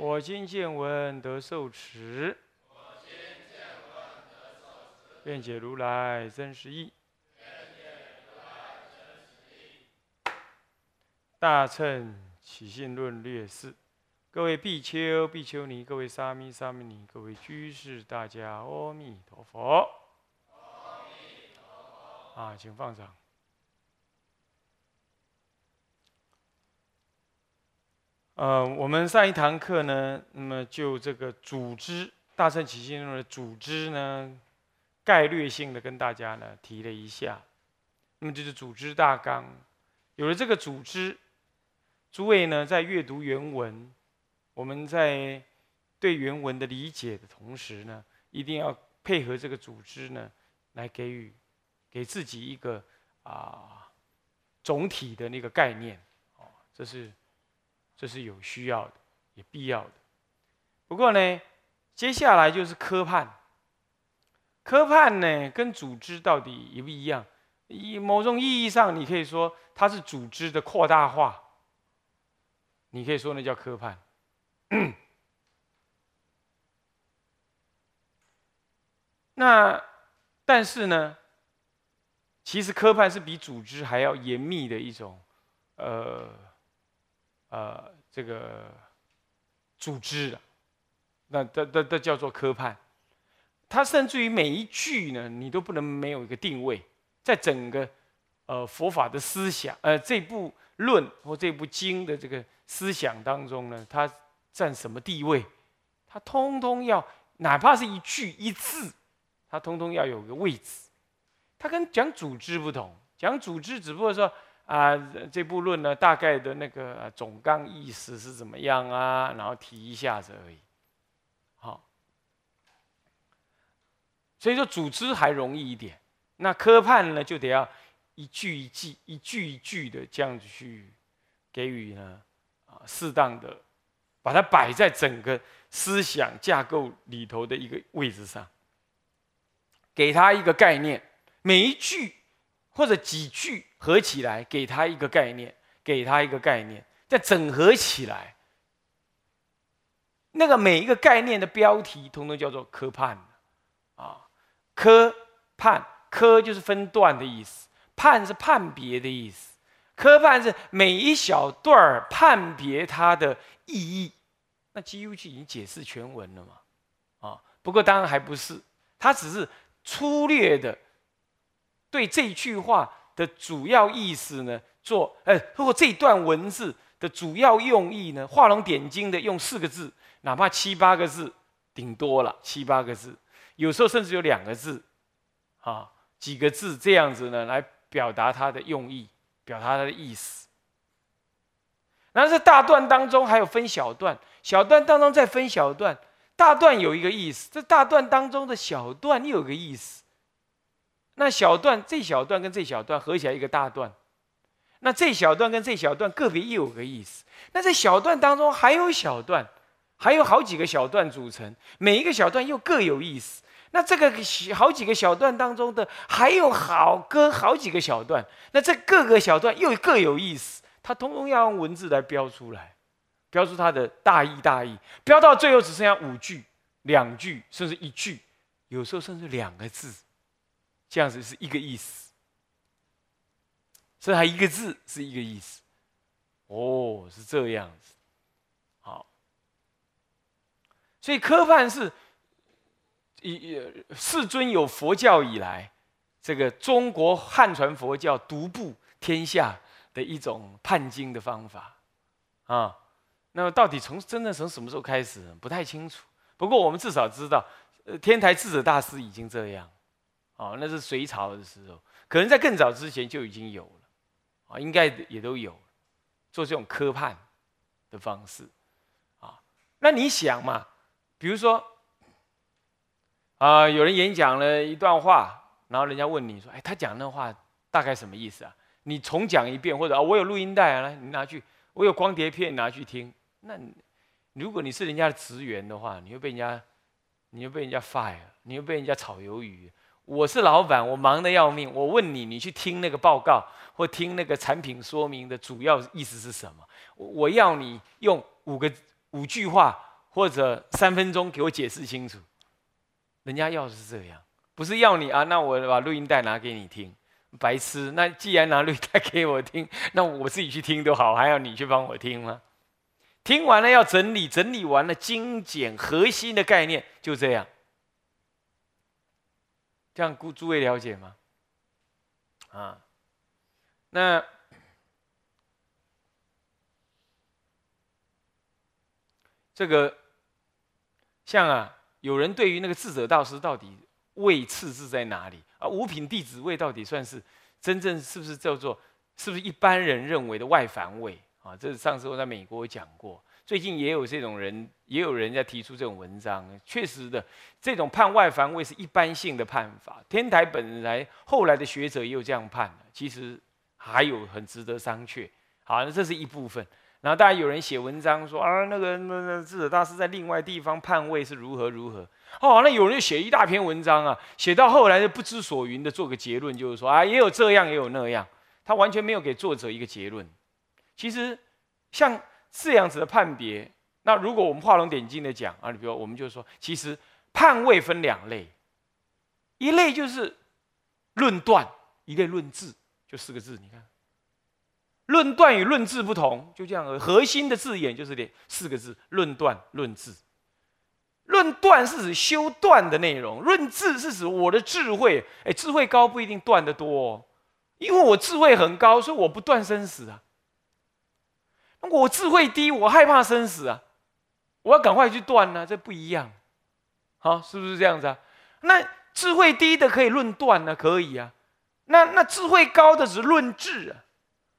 我今见闻得受持，愿解如来真实义。大乘起信论略释。各位比丘、比丘尼，各位沙弥、沙弥尼，各位居士，大家阿弥陀佛。阿弥陀佛。啊，请放掌。呃，我们上一堂课呢，那么就这个组织大乘起信论的组织呢，概略性的跟大家呢提了一下。那么就是组织大纲，有了这个组织，诸位呢在阅读原文。我们在对原文的理解的同时呢，一定要配合这个组织呢，来给予给自己一个啊总体的那个概念，哦，这是这是有需要的，也必要的。不过呢，接下来就是科判。科判呢，跟组织到底一不一样？以某种意义上，你可以说它是组织的扩大化，你可以说那叫科判。那，但是呢，其实科判是比组织还要严密的一种，呃，呃，这个组织的，那这这这叫做科判。它甚至于每一句呢，你都不能没有一个定位，在整个呃佛法的思想，呃这部论或这部经的这个思想当中呢，它。占什么地位？他通通要，哪怕是一句一字，他通通要有个位置。他跟讲组织不同，讲组织只不过说啊，这部论呢大概的那个总纲意思是怎么样啊，然后提一下子而已。好，所以说组织还容易一点，那科判呢就得要一句一句、一句一句的这样子去给予呢啊适当的。把它摆在整个思想架构里头的一个位置上，给他一个概念，每一句或者几句合起来，给他一个概念，给他一个概念，再整合起来，那个每一个概念的标题，通通叫做科判。啊，科判科就是分段的意思，判是判别的意思，科判是每一小段儿判别它的意义。那几乎就已经解释全文了嘛，啊，不过当然还不是，他只是粗略的对这句话的主要意思呢做，呃，如果这段文字的主要用意呢，画龙点睛的用四个字，哪怕七八个字，顶多了七八个字，有时候甚至有两个字，啊，几个字这样子呢来表达它的用意，表达它的意思。然后这大段当中还有分小段。小段当中再分小段，大段有一个意思，这大段当中的小段又有个意思。那小段这小段跟这小段合起来一个大段，那这小段跟这小段个别又有个意思。那在小段当中还有小段，还有好几个小段组成，每一个小段又各有意思。那这个好几个小段当中的还有好个好几个小段，那这各个小段又各有意思，它通通要用文字来标出来。标出它的大意，大意标到最后只剩下五句、两句，甚至一句，有时候甚至两个字，这样子是一个意思。这还一个字是一个意思，哦，是这样子。好，所以科判是以世尊有佛教以来，这个中国汉传佛教独步天下的一种判经的方法啊。那么到底从真的从什么时候开始不太清楚。不过我们至少知道，呃，天台智者大师已经这样，哦，那是隋朝的时候，可能在更早之前就已经有了，啊，应该也都有做这种科判的方式，啊，那你想嘛，比如说，啊，有人演讲了一段话，然后人家问你说，哎，他讲那话大概什么意思啊？你重讲一遍，或者啊，我有录音带啊，来，你拿去，我有光碟片拿去听。那如果你是人家的职员的话，你会被人家，你会被人家 fire，你会被人家炒鱿鱼。我是老板，我忙得要命。我问你，你去听那个报告或听那个产品说明的主要意思是什么？我要你用五个五句话或者三分钟给我解释清楚。人家要是这样，不是要你啊？那我把录音带拿给你听，白痴。那既然拿录音带给我听，那我自己去听都好，还要你去帮我听吗？听完了要整理，整理完了精简核心的概念，就这样。这样，诸诸位了解吗？啊，那这个像啊，有人对于那个智者大师到底位次是在哪里啊？五品弟子位到底算是真正是不是叫做是不是一般人认为的外凡位啊？这是上次我在美国讲过。最近也有这种人，也有人在提出这种文章。确实的，这种判外凡位是一般性的判法。天台本来后来的学者也有这样判的，其实还有很值得商榷。好，那这是一部分。然后大家有人写文章说啊，那个那那智者大师在另外地方判位是如何如何。哦，那有人写一大篇文章啊，写到后来就不知所云的做个结论，就是说啊，也有这样也有那样，他完全没有给作者一个结论。其实像。这样子的判别，那如果我们画龙点睛的讲啊，你比如我们就说，其实判位分两类，一类就是论断，一类论治，就四个字。你看，论断与论治不同，就这样。核心的字眼就是这四个字：论断、论治。论断是指修断的内容，论智是指我的智慧。哎，智慧高不一定断得多，哦因为我智慧很高，所以我不断生死啊。我智慧低，我害怕生死啊！我要赶快去断呢，这不一样，好，是不是这样子啊？那智慧低的可以论断呢，可以啊。那那智慧高的是论智啊，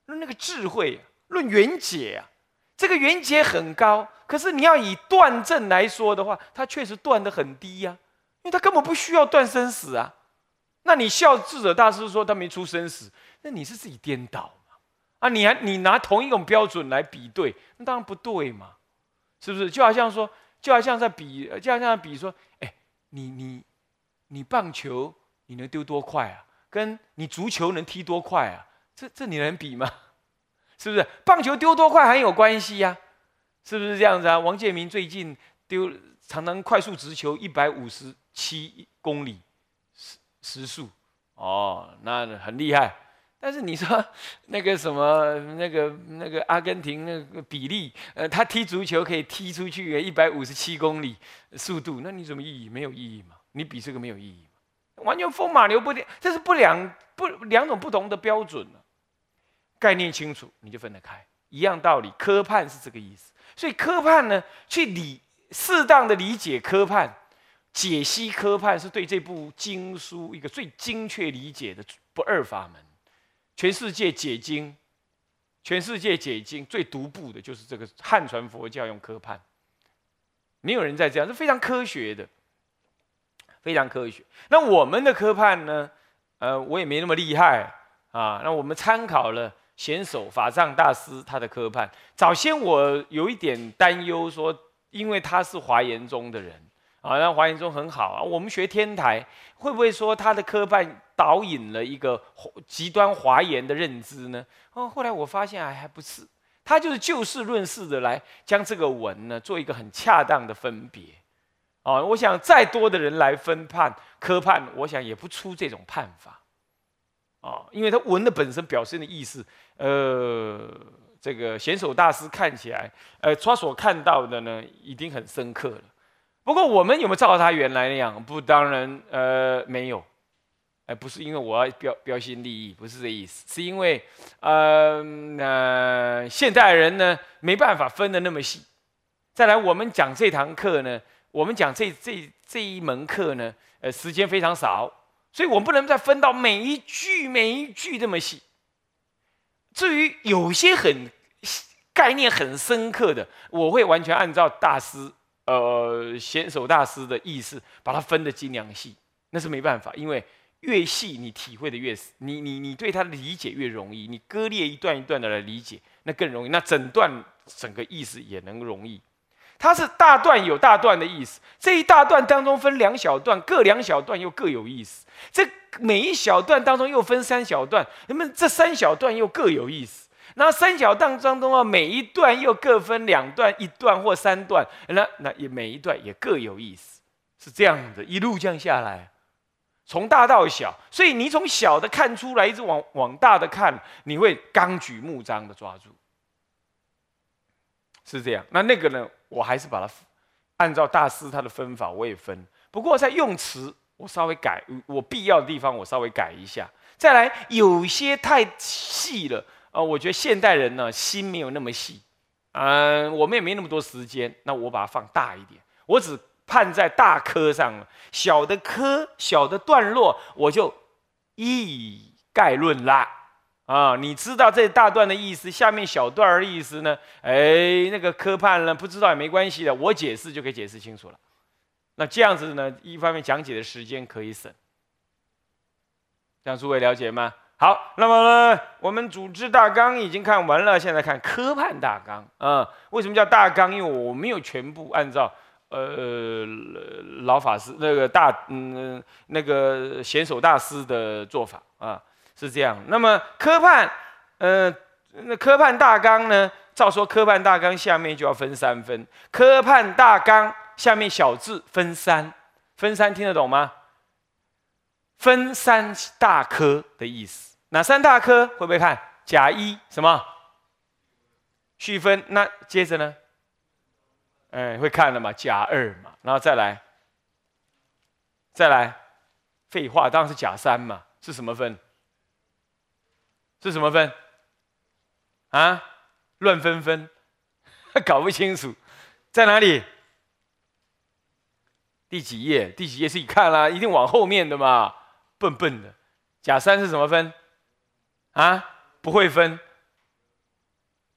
论那个智慧，论缘解啊。这个缘解很高，可是你要以断证来说的话，他确实断的很低呀，因为他根本不需要断生死啊。那你笑智者大师说他没出生死，那你是自己颠倒。啊，你还你拿同一种标准来比对，那当然不对嘛，是不是？就好像说，就好像在比，就好像比说，哎，你你你棒球你能丢多快啊？跟你足球能踢多快啊？这这你能比吗？是不是？棒球丢多快很有关系呀，是不是这样子啊？王建民最近丢常常快速直球一百五十七公里时时速，哦，那很厉害。但是你说那个什么那个那个阿根廷那个比利，呃，他踢足球可以踢出去一百五十七公里速度，那你什么意义？没有意义嘛？你比这个没有意义嘛？完全风马牛不这是不两不两种不同的标准概念清楚你就分得开，一样道理。科判是这个意思，所以科判呢，去理适当的理解科判，解析科判是对这部经书一个最精确理解的不二法门。全世界解经，全世界解经最独步的就是这个汉传佛教用科判，没有人在这样，是非常科学的，非常科学。那我们的科判呢？呃，我也没那么厉害啊。那我们参考了贤首法藏大师他的科判。早先我有一点担忧，说因为他是华严宗的人。啊，那华严宗很好啊。我们学天台，会不会说他的科判导引了一个极端华严的认知呢？哦，后来我发现还还不是，他就是就事论事的来将这个文呢做一个很恰当的分别。哦，我想再多的人来分判科判，我想也不出这种判法。哦，因为他文的本身表现的意思，呃，这个贤首大师看起来，呃，他所看到的呢，已经很深刻了。不过我们有没有照他原来那样？不，当然，呃，没有。哎，不是因为我要标标新立异，不是这意思，是因为，呃，那现代人呢没办法分的那么细。再来，我们讲这堂课呢，我们讲这这这一门课呢，呃，时间非常少，所以我们不能再分到每一句每一句这么细。至于有些很概念很深刻的，我会完全按照大师，呃，贤手大师的意思，把它分得精良细。那是没办法，因为越细你体会的越，你你你对它的理解越容易。你割裂一段一段的来理解，那更容易。那整段整个意思也能容易。它是大段有大段的意思，这一大段当中分两小段，各两小段又各有意思。这每一小段当中又分三小段，那么这三小段又各有意思。那三小段当中啊，每一段又各分两段、一段或三段，那那也每一段也各有意思，是这样的，一路这样下来，从大到小。所以你从小的看出来，一直往往大的看，你会纲举目张的抓住，是这样。那那个呢？我还是把它按照大师他的分法，我也分。不过在用词，我稍微改，我必要的地方我稍微改一下。再来，有些太细了啊，我觉得现代人呢心没有那么细，嗯，我们也没那么多时间，那我把它放大一点，我只判在大科上了，小的科、小的段落，我就一概论啦。啊，你知道这大段的意思，下面小段儿的意思呢？哎，那个科判呢，不知道也没关系的，我解释就可以解释清楚了。那这样子呢，一方面讲解的时间可以省，这样诸位了解吗？好，那么呢，我们组织大纲已经看完了，现在看科判大纲啊。为什么叫大纲？因为我没有全部按照呃老法师那个大嗯那个贤手大师的做法啊。是这样，那么科判，呃，那科判大纲呢？照说科判大纲下面就要分三分，科判大纲下面小字分三，分三听得懂吗？分三大科的意思，哪三大科？会不会看？甲一什么？续分。那接着呢？哎，会看了嘛？甲二嘛，然后再来，再来，废话，当然是甲三嘛。是什么分？是什么分？啊，乱分分，搞不清楚，在哪里？第几页？第几页是一看啦，一定往后面的嘛，笨笨的。甲三是什么分？啊，不会分，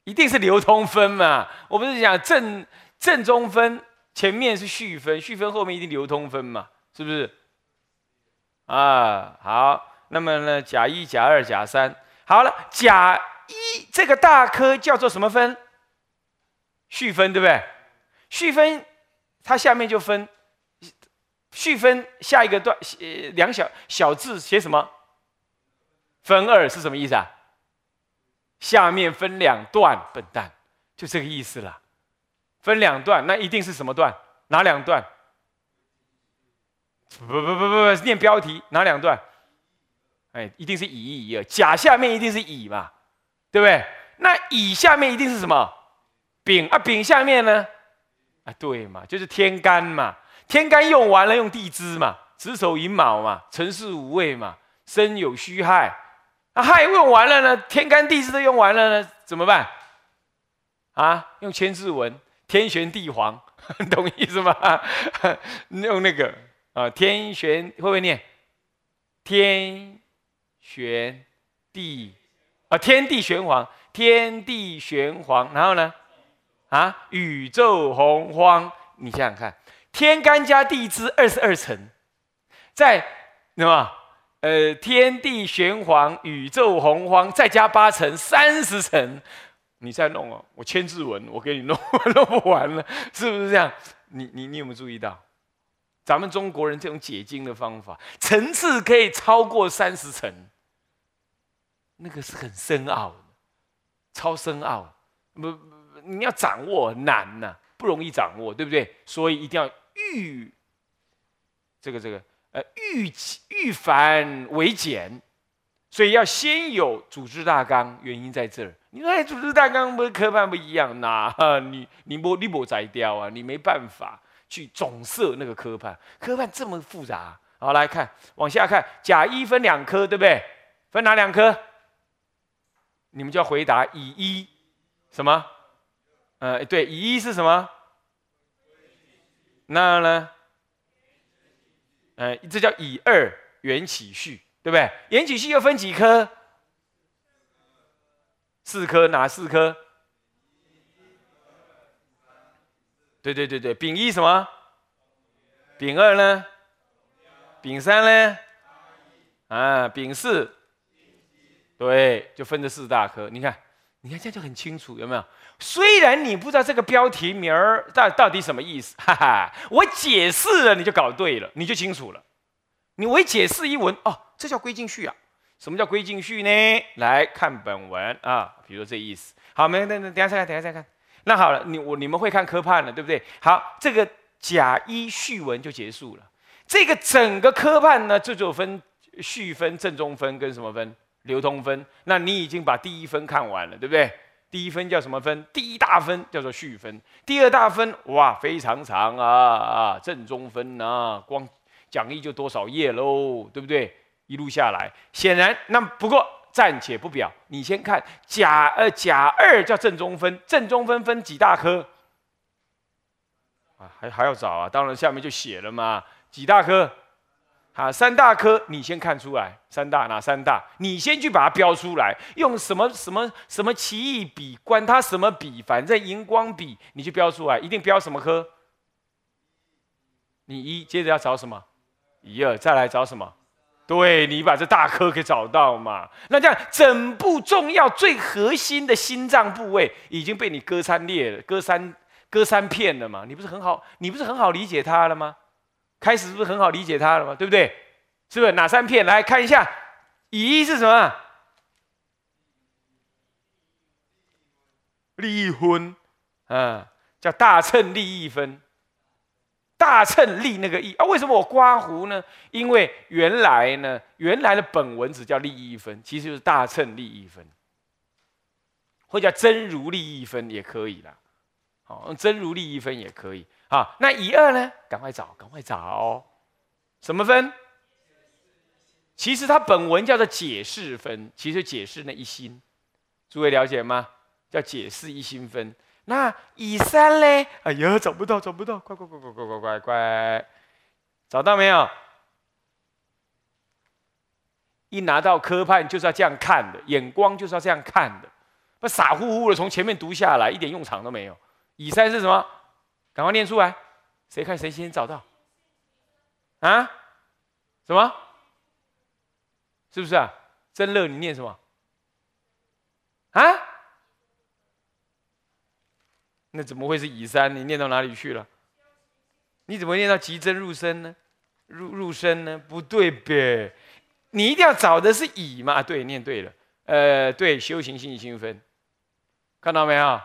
一定是流通分嘛。我不是讲正正中分，前面是序分，序分后面一定流通分嘛，是不是？啊，好，那么呢，甲一、甲二、甲三。好了，甲一这个大科叫做什么分？序分，对不对？序分，它下面就分。序分下一个段，呃，两小小字写什么？分二是什么意思啊？下面分两段，笨蛋，就这个意思了。分两段，那一定是什么段？哪两段？不不不不不，念标题，哪两段？哎，一定是乙乙二，甲下面一定是乙嘛，对不对？那乙下面一定是什么？丙啊，丙下面呢？啊，对嘛，就是天干嘛。天干用完了，用地支嘛，子丑寅卯嘛，辰巳午未嘛，申酉戌亥。那亥用完了呢？天干地支都用完了呢，怎么办？啊，用千字文，天旋地黄，懂意思吗？用那个啊，天旋会不会念？天。玄地啊，天地玄黄，天地玄黄，然后呢，啊，宇宙洪荒，你想想看，天干加地支二十二层，在什么？呃，天地玄黄，宇宙洪荒，再加八层，三十层，你再弄哦，我千字文，我给你弄，弄不完了，是不是这样？你你你有没有注意到，咱们中国人这种解经的方法，层次可以超过三十层。那个是很深奥的，超深奥，不，你要掌握难呐，不容易掌握，对不对？所以一定要预这个这个呃预预繁为简，所以要先有组织大纲，原因在这儿。你说哎，组织大纲不是科判不一样呐？你你不你不摘掉啊？你没办法去总设那个科判，科判这么复杂。好，来看往下看，甲一分两科，对不对？分哪两科？你们就要回答乙一什么？呃，对，乙一是什么？那呢？呃，这叫乙二缘起序，对不对？缘起序又分几颗？四颗，哪四颗？对对对对，丙一什么？丙二呢？丙三呢？啊，丙四。对，就分这四大科。你看，你看这样就很清楚，有没有？虽然你不知道这个标题名儿到到底什么意思，哈哈，我解释了，你就搞对了，你就清楚了。你我一解释一文，哦，这叫归进序啊。什么叫归进序呢？来看本文啊，比如这意思。好，没，等等，等下再看，等下再看。那好了，你我你们会看科判了，对不对？好，这个甲一序文就结束了。这个整个科判呢，这就分序分、正中分跟什么分？流通分。那你已经把第一分看完了，对不对？第一分叫什么分？第一大分叫做序分。第二大分，哇，非常长啊啊，正中分啊，光讲义就多少页喽，对不对？一路下来，显然那不过暂且不表。你先看甲呃甲二叫正中分，正中分分几大科？啊，还还要找啊？当然下面就写了嘛，几大科？啊，三大科，你先看出来，三大哪三大？你先去把它标出来，用什么什么什么奇异笔，管它什么笔，反正荧光笔，你去标出来，一定标什么科？你一接着要找什么？一二，再来找什么？对你把这大颗给找到嘛？那这样整部重要最核心的心脏部位已经被你割三裂了，割三割三片了嘛？你不是很好？你不是很好理解它了吗？开始是不是很好理解它了吗？对不对？是不是哪三片？来看一下，乙是什么？利益分，啊，叫大乘利益分。大乘利那个义啊，为什么我刮胡呢？因为原来呢，原来的本文只叫利益分，其实就是大乘利益分，或叫真如利益分也可以啦。好，真如利益分也可以。好，那乙二呢？赶快找，赶快找，什么分？其实它本文叫做解释分，其实解释那一心，诸位了解吗？叫解释一心分。那乙三嘞？哎呀，找不到，找不到！快快快快快快快快！找到没有？一拿到科判就是要这样看的，眼光就是要这样看的，不傻乎乎的从前面读下来，一点用场都没有。乙三是什么？赶快念出来！谁看谁先找到？啊？什么？是不是啊？真乐，你念什么？啊？那怎么会是乙三？你念到哪里去了？你怎么念到极真入身呢？入入身呢？不对呗？你一定要找的是乙嘛？对，念对了。呃，对，修行性心分，看到没有？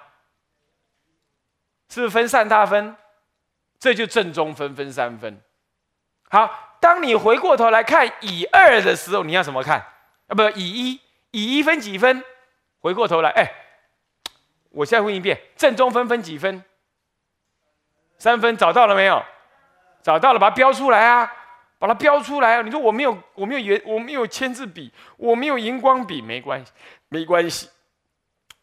是不是分散大分？这就正中分分三分。好，当你回过头来看乙二的时候，你要怎么看？啊，不，乙一，乙一分几分？回过头来，哎。我再问一遍，正中分分几分？三分，找到了没有？找到了，把它标出来啊！把它标出来啊！你说我没有，我没有圆，我没有签字笔，我没有荧光笔，没关系，没关系。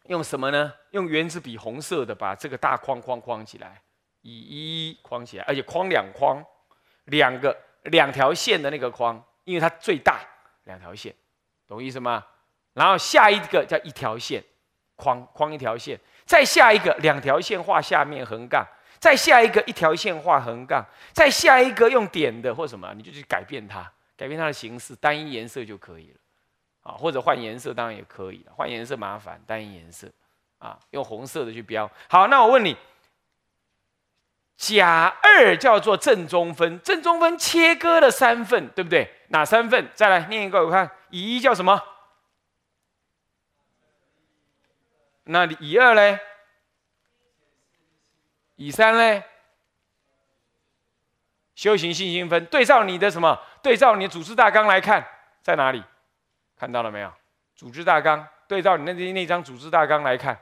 用什么呢？用圆珠笔，红色的，把这个大框框框起来，以一框起来，而且框两框，两个两条线的那个框，因为它最大，两条线，懂意思吗？然后下一个叫一条线。框框一条线，再下一个两条线画下面横杠，再下一个一条线画横杠，再下一个用点的或什么，你就去改变它，改变它的形式，单一颜色就可以了，啊，或者换颜色当然也可以了，换颜色麻烦，单一颜色，啊，用红色的去标。好，那我问你，甲二叫做正中分，正中分切割了三份，对不对？哪三份？再来念一个，我看乙一叫什么？那乙二嘞？乙三嘞？修行信心分，对照你的什么？对照你的组织大纲来看，在哪里？看到了没有？组织大纲，对照你那那张组织大纲来看。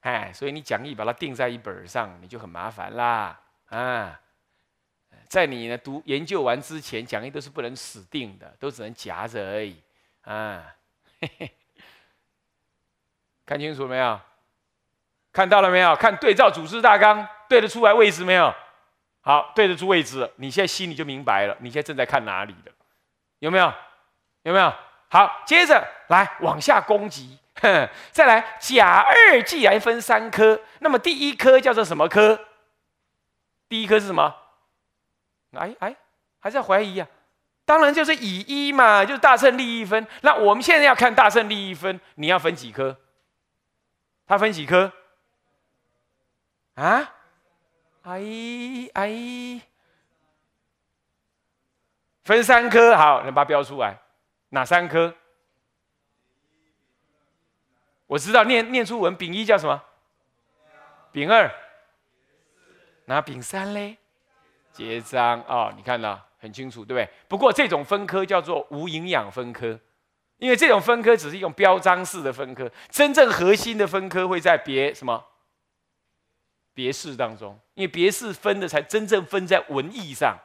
哎，所以你讲义把它定在一本上，你就很麻烦啦啊！在你呢读研究完之前，讲义都是不能死定的，都只能夹着而已啊。嘿嘿。看清楚没有？看到了没有？看对照组织大纲对得出来位置没有？好，对得出位置，你现在心里就明白了。你现在正在看哪里的？有没有？有没有？好，接着来往下攻击。再来，甲二既然分三科，那么第一科叫做什么科？第一科是什么？哎哎，还在怀疑啊？当然就是乙一嘛，就是大胜利益分。那我们现在要看大胜利益分，你要分几科？他分几科？啊？哎哎，分三科，好，你把它标出来，哪三科？我知道念念出文，丙一叫什么？丙二，那丙三嘞？结章啊，你看到很清楚，对不对？不过这种分科叫做无营养分科，因为这种分科只是一种标章式的分科，真正核心的分科会在别什么别式当中，因为别式分的才真正分在文艺上。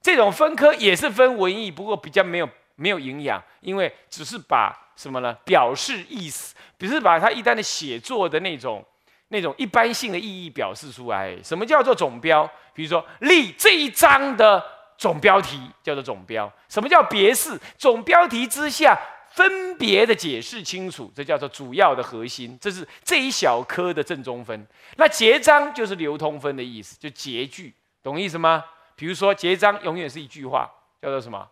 这种分科也是分文艺，不过比较没有没有营养，因为只是把。什么呢？表示意思，只是把它一旦的写作的那种、那种一般性的意义表示出来。什么叫做总标？比如说立这一章的总标题叫做总标。什么叫别式？总标题之下分别的解释清楚，这叫做主要的核心。这是这一小科的正中分。那结章就是流通分的意思，就结句，懂意思吗？比如说结章永远是一句话，叫做什么？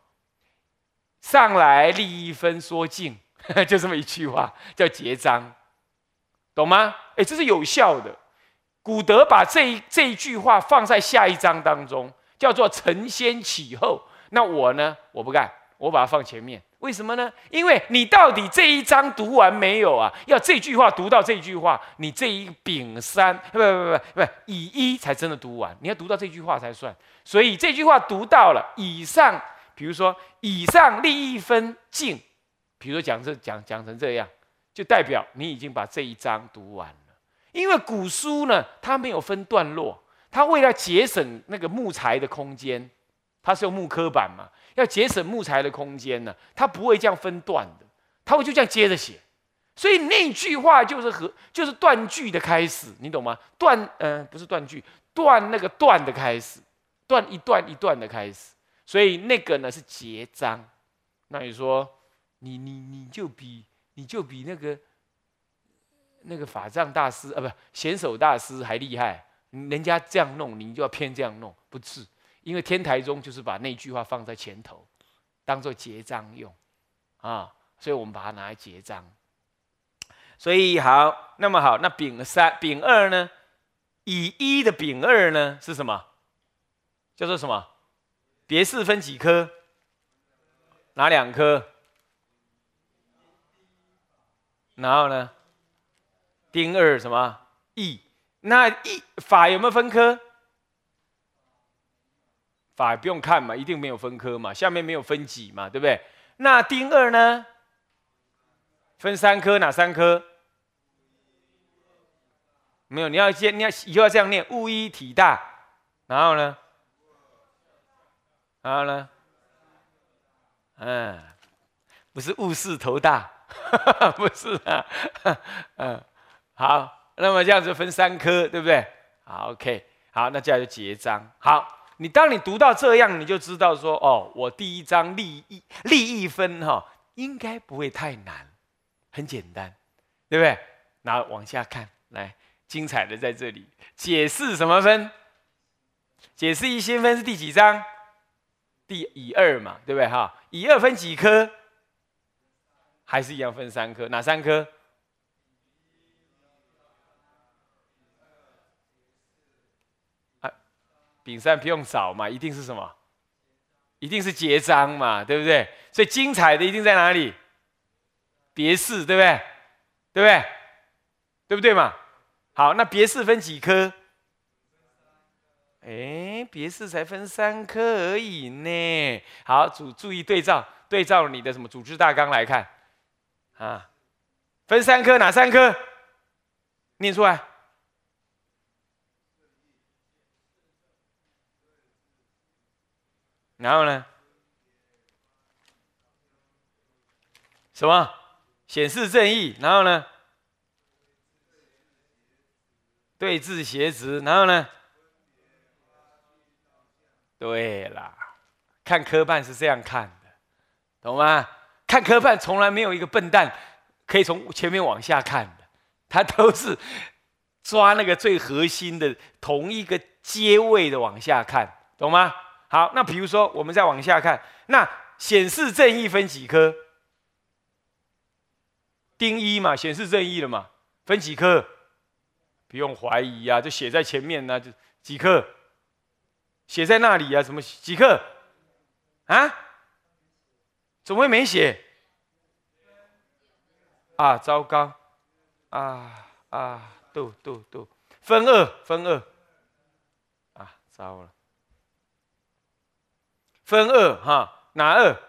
上来立一分说尽。就这么一句话，叫结章，懂吗？哎，这是有效的。古德把这一这一句话放在下一章当中，叫做承先启后。那我呢？我不干，我把它放前面。为什么呢？因为你到底这一章读完没有啊？要这句话读到这句话，你这一丙三不不不不不乙一才真的读完。你要读到这句话才算。所以这句话读到了以上，比如说以上立一分进。比如说讲这讲讲成这样，就代表你已经把这一章读完了。因为古书呢，它没有分段落，它为了节省那个木材的空间，它是用木刻板嘛，要节省木材的空间呢，它不会这样分段的，它会就这样接着写。所以那句话就是和就是断句的开始，你懂吗？断嗯，不是断句，断那个段的开始，断一段一段的开始。所以那个呢是结章。那你说？你你你就比你就比那个那个法藏大师啊，不贤手大师还厉害。人家这样弄，你就要偏这样弄，不是？因为天台宗就是把那句话放在前头，当做结章用啊，所以我们把它拿来结章。所以好，那么好，那丙三丙二呢？乙一的丙二呢是什么？叫做什么？别四分几科？哪两科？然后呢？丁二什么义？那义法有没有分科？法不用看嘛，一定没有分科嘛，下面没有分几嘛，对不对？那丁二呢？分三科，哪三科？没有，你要先，你要以后要这样念：物一体大。然后呢？然后呢？嗯，不是物事头大。不是啊，嗯，好，那么这样子分三科，对不对？好，OK，好，那接下来就结章。好，你当你读到这样，你就知道说，哦，我第一章利益利益分哈，应该不会太难，很简单，对不对？然后往下看，来，精彩的在这里，解释什么分？解释一新分是第几章？第乙二嘛，对不对？哈，乙二分几科？还是一样分三科，哪三科？丙三不用找嘛，一定是什么？一定是结章嘛，对不对？所以精彩的一定在哪里？别式，对不对？对不对？对不对嘛？好，那别式分几科？哎，别式才分三科而已呢。好，注注意对照，对照你的什么组织大纲来看。啊，分三科，哪三科？念出来。然后呢？什么？显示正义。然后呢？对峙邪直。然后呢？对啦，看科办是这样看的，懂吗？看科判从来没有一个笨蛋可以从前面往下看的，他都是抓那个最核心的同一个阶位的往下看，懂吗？好，那比如说我们再往下看，那显示正义分几颗？丁一嘛，显示正义了嘛，分几颗？不用怀疑呀，就写在前面呢，就几克，写在那里呀？什么几克？啊？怎么会没写？啊，糟糕！啊啊，度度度，分二分二，啊，糟了，分二哈，哪二？